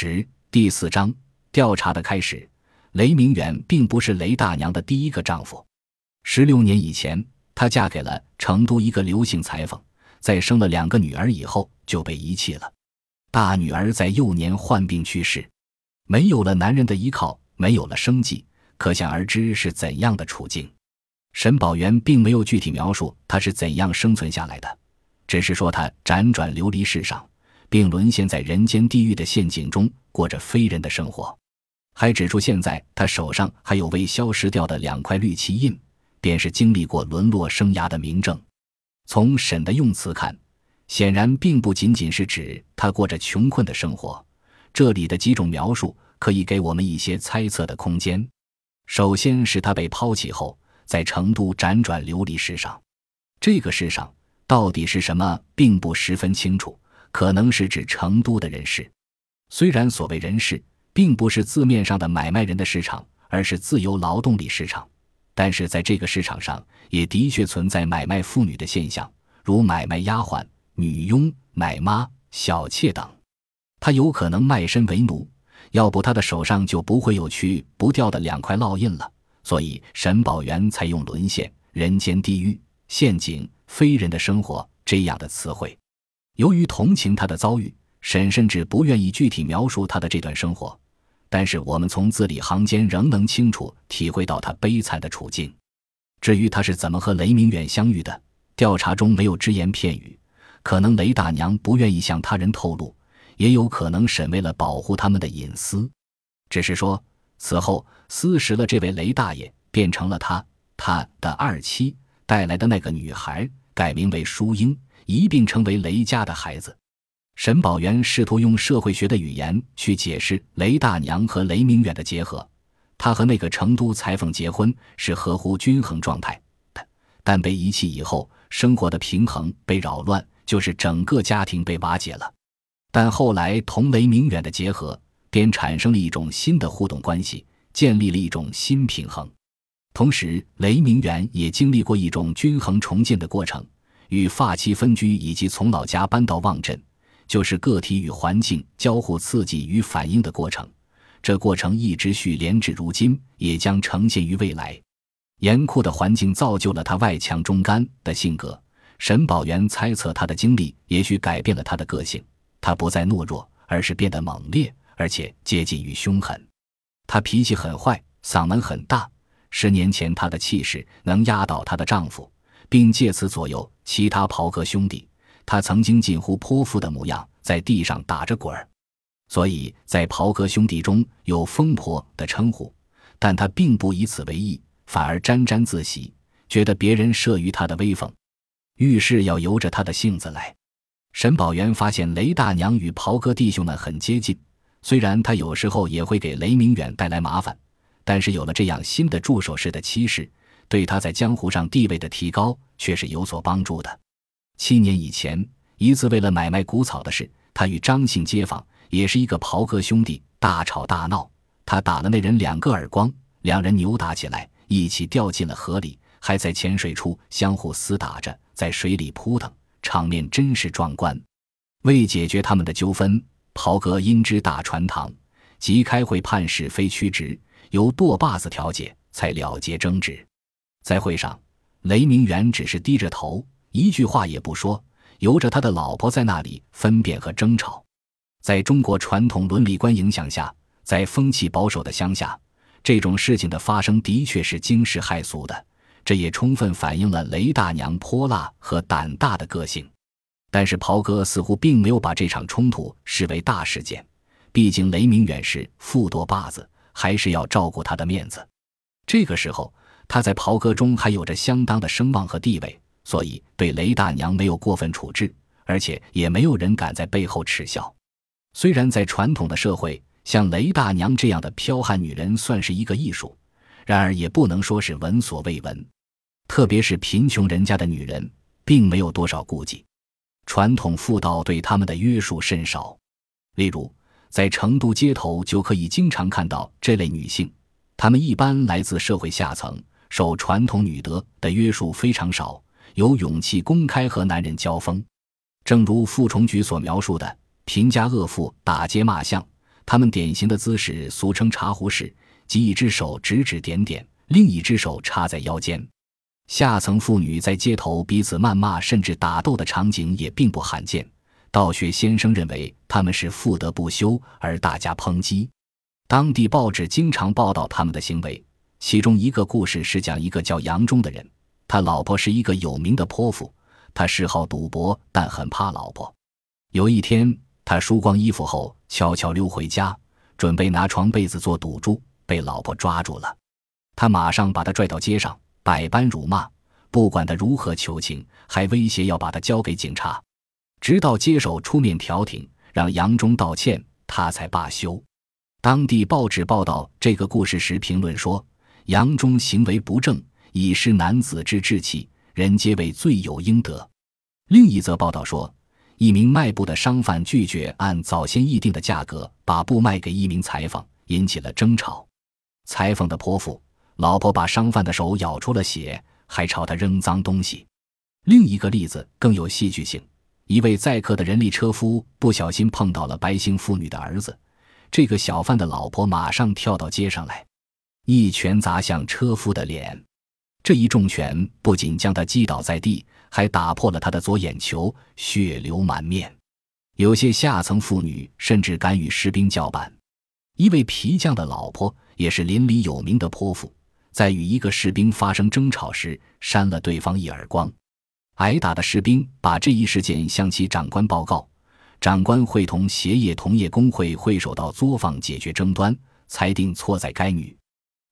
十第四章调查的开始。雷明远并不是雷大娘的第一个丈夫。十六年以前，她嫁给了成都一个刘姓裁缝，在生了两个女儿以后就被遗弃了。大女儿在幼年患病去世，没有了男人的依靠，没有了生计，可想而知是怎样的处境。沈宝元并没有具体描述她是怎样生存下来的，只是说她辗转流离世上。并沦陷在人间地狱的陷阱中，过着非人的生活。还指出，现在他手上还有未消失掉的两块绿漆印，便是经历过沦落生涯的明证。从沈的用词看，显然并不仅仅是指他过着穷困的生活。这里的几种描述可以给我们一些猜测的空间。首先是他被抛弃后，在成都辗转流离世上。这个世上到底是什么，并不十分清楚。可能是指成都的人士，虽然所谓人市并不是字面上的买卖人的市场，而是自由劳动力市场，但是在这个市场上也的确存在买卖妇女的现象，如买卖丫鬟、女佣、奶妈、小妾等。他有可能卖身为奴，要不他的手上就不会有去不掉的两块烙印了。所以沈宝元才用沦陷、人间地狱、陷阱、非人的生活这样的词汇。由于同情他的遭遇，沈甚至不愿意具体描述他的这段生活。但是我们从字里行间仍能清楚体会到他悲惨的处境。至于他是怎么和雷明远相遇的，调查中没有只言片语。可能雷大娘不愿意向他人透露，也有可能沈为了保护他们的隐私，只是说此后私识了这位雷大爷，变成了他他的二妻带来的那个女孩，改名为淑英。一并成为雷家的孩子。沈宝元试图用社会学的语言去解释雷大娘和雷明远的结合。他和那个成都裁缝结婚是合乎均衡状态的，但被遗弃以后，生活的平衡被扰乱，就是整个家庭被瓦解了。但后来同雷明远的结合，便产生了一种新的互动关系，建立了一种新平衡。同时，雷明远也经历过一种均衡重建的过程。与发妻分居，以及从老家搬到望镇，就是个体与环境交互刺激与反应的过程。这过程一直续连至如今，也将呈现于未来。严酷的环境造就了他外强中干的性格。沈宝元猜测，他的经历也许改变了他的个性。他不再懦弱，而是变得猛烈，而且接近于凶狠。他脾气很坏，嗓门很大。十年前，他的气势能压倒她的丈夫。并借此左右其他袍哥兄弟，他曾经近乎泼妇的模样，在地上打着滚儿，所以在袍哥兄弟中有“疯婆”的称呼。但他并不以此为意，反而沾沾自喜，觉得别人慑于他的威风，遇事要由着他的性子来。沈宝元发现雷大娘与袍哥弟兄们很接近，虽然他有时候也会给雷明远带来麻烦，但是有了这样新的助手式的妻室。对他在江湖上地位的提高却是有所帮助的。七年以前，一次为了买卖谷草的事，他与张姓街坊，也是一个袍哥兄弟，大吵大闹。他打了那人两个耳光，两人扭打起来，一起掉进了河里，还在浅水处相互厮打着，在水里扑腾，场面真是壮观。为解决他们的纠纷，袍哥因之大传堂，即开会判是非曲直，由舵把子调解，才了结争执。在会上，雷明远只是低着头，一句话也不说，由着他的老婆在那里分辨和争吵。在中国传统伦理观影响下，在风气保守的乡下，这种事情的发生的确是惊世骇俗的。这也充分反映了雷大娘泼辣和胆大的个性。但是袍哥似乎并没有把这场冲突视为大事件，毕竟雷明远是副舵把子，还是要照顾他的面子。这个时候。他在袍哥中还有着相当的声望和地位，所以对雷大娘没有过分处置，而且也没有人敢在背后耻笑。虽然在传统的社会，像雷大娘这样的剽悍女人算是一个艺术，然而也不能说是闻所未闻。特别是贫穷人家的女人，并没有多少顾忌，传统妇道对他们的约束甚少。例如，在成都街头就可以经常看到这类女性，她们一般来自社会下层。受传统女德的约束非常少，有勇气公开和男人交锋。正如傅崇举所描述的，贫家恶妇打街骂巷，他们典型的姿势俗称茶壶式，即一只手指指点点，另一只手插在腰间。下层妇女在街头彼此谩骂甚至打斗的场景也并不罕见。道学先生认为他们是妇德不修，而大家抨击。当地报纸经常报道他们的行为。其中一个故事是讲一个叫杨忠的人，他老婆是一个有名的泼妇，他嗜好赌博，但很怕老婆。有一天，他输光衣服后，悄悄溜回家，准备拿床被子做赌注，被老婆抓住了。他马上把他拽到街上，百般辱骂，不管他如何求情，还威胁要把他交给警察。直到接手出面调停，让杨忠道歉，他才罢休。当地报纸报道这个故事时，评论说。杨忠行为不正，以失男子之志气，人皆为罪有应得。另一则报道说，一名卖布的商贩拒绝按早先议定的价格把布卖给一名裁缝，引起了争吵。裁缝的泼妇老婆把商贩的手咬出了血，还朝他扔脏东西。另一个例子更有戏剧性：一位载客的人力车夫不小心碰到了白姓妇女的儿子，这个小贩的老婆马上跳到街上来。一拳砸向车夫的脸，这一重拳不仅将他击倒在地，还打破了他的左眼球，血流满面。有些下层妇女甚至敢与士兵叫板。一位皮匠的老婆也是邻里有名的泼妇，在与一个士兵发生争吵时，扇了对方一耳光。挨打的士兵把这一事件向其长官报告，长官会同鞋业同业工会会首到作坊解决争端，裁定错在该女。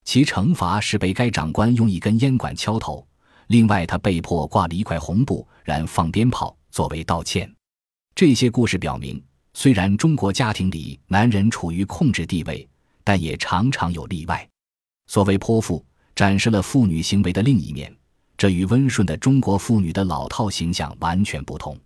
其惩罚是被该长官用一根烟管敲头，另外他被迫挂了一块红布，燃放鞭炮作为道歉。这些故事表明，虽然中国家庭里男人处于控制地位，但也常常有例外。所谓泼妇，展示了妇女行为的另一面，这与温顺的中国妇女的老套形象完全不同。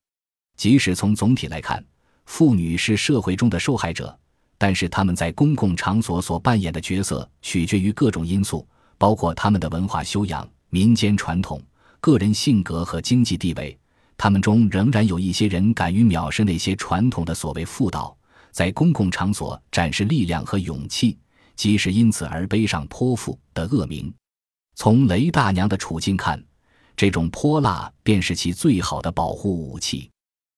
即使从总体来看，妇女是社会中的受害者。但是他们在公共场所所扮演的角色取决于各种因素，包括他们的文化修养、民间传统、个人性格和经济地位。他们中仍然有一些人敢于藐视那些传统的所谓妇道，在公共场所展示力量和勇气，即使因此而背上泼妇的恶名。从雷大娘的处境看，这种泼辣便是其最好的保护武器。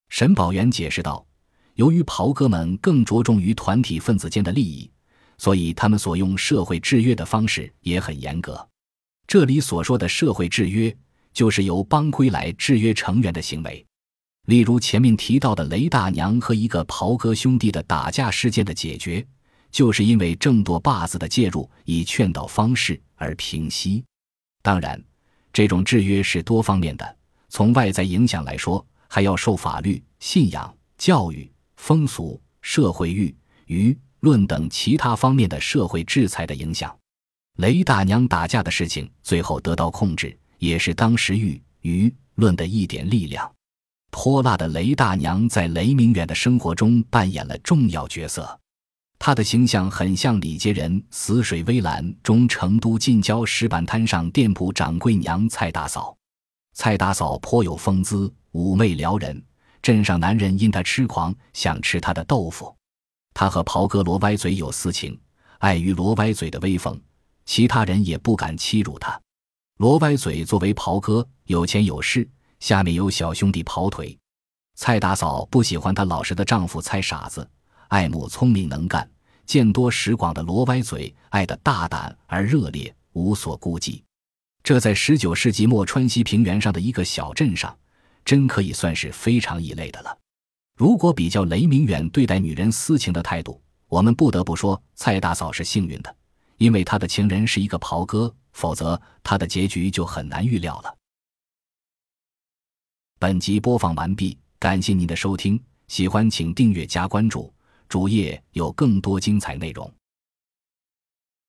沈宝元解释道。由于袍哥们更着重于团体分子间的利益，所以他们所用社会制约的方式也很严格。这里所说的社会制约，就是由帮规来制约成员的行为。例如前面提到的雷大娘和一个袍哥兄弟的打架事件的解决，就是因为郑舵把子的介入，以劝导方式而平息。当然，这种制约是多方面的，从外在影响来说，还要受法律、信仰、教育。风俗、社会欲、舆论等其他方面的社会制裁的影响，雷大娘打架的事情最后得到控制，也是当时舆舆论的一点力量。泼辣的雷大娘在雷明远的生活中扮演了重要角色，她的形象很像李孑人《死水微澜》中成都近郊石板滩上店铺掌柜娘蔡大嫂。蔡大嫂颇有风姿，妩媚撩人。镇上男人因他痴狂，想吃他的豆腐。他和袍哥罗歪嘴有私情，碍于罗歪嘴的威风，其他人也不敢欺辱他。罗歪嘴作为袍哥，有钱有势，下面有小兄弟跑腿。蔡大嫂不喜欢她老实的丈夫蔡傻子，爱慕聪明能干、见多识广的罗歪嘴，爱得大胆而热烈，无所顾忌。这在十九世纪末川西平原上的一个小镇上。真可以算是非常异类的了。如果比较雷明远对待女人私情的态度，我们不得不说蔡大嫂是幸运的，因为她的情人是一个袍哥，否则她的结局就很难预料了。本集播放完毕，感谢您的收听，喜欢请订阅加关注，主页有更多精彩内容。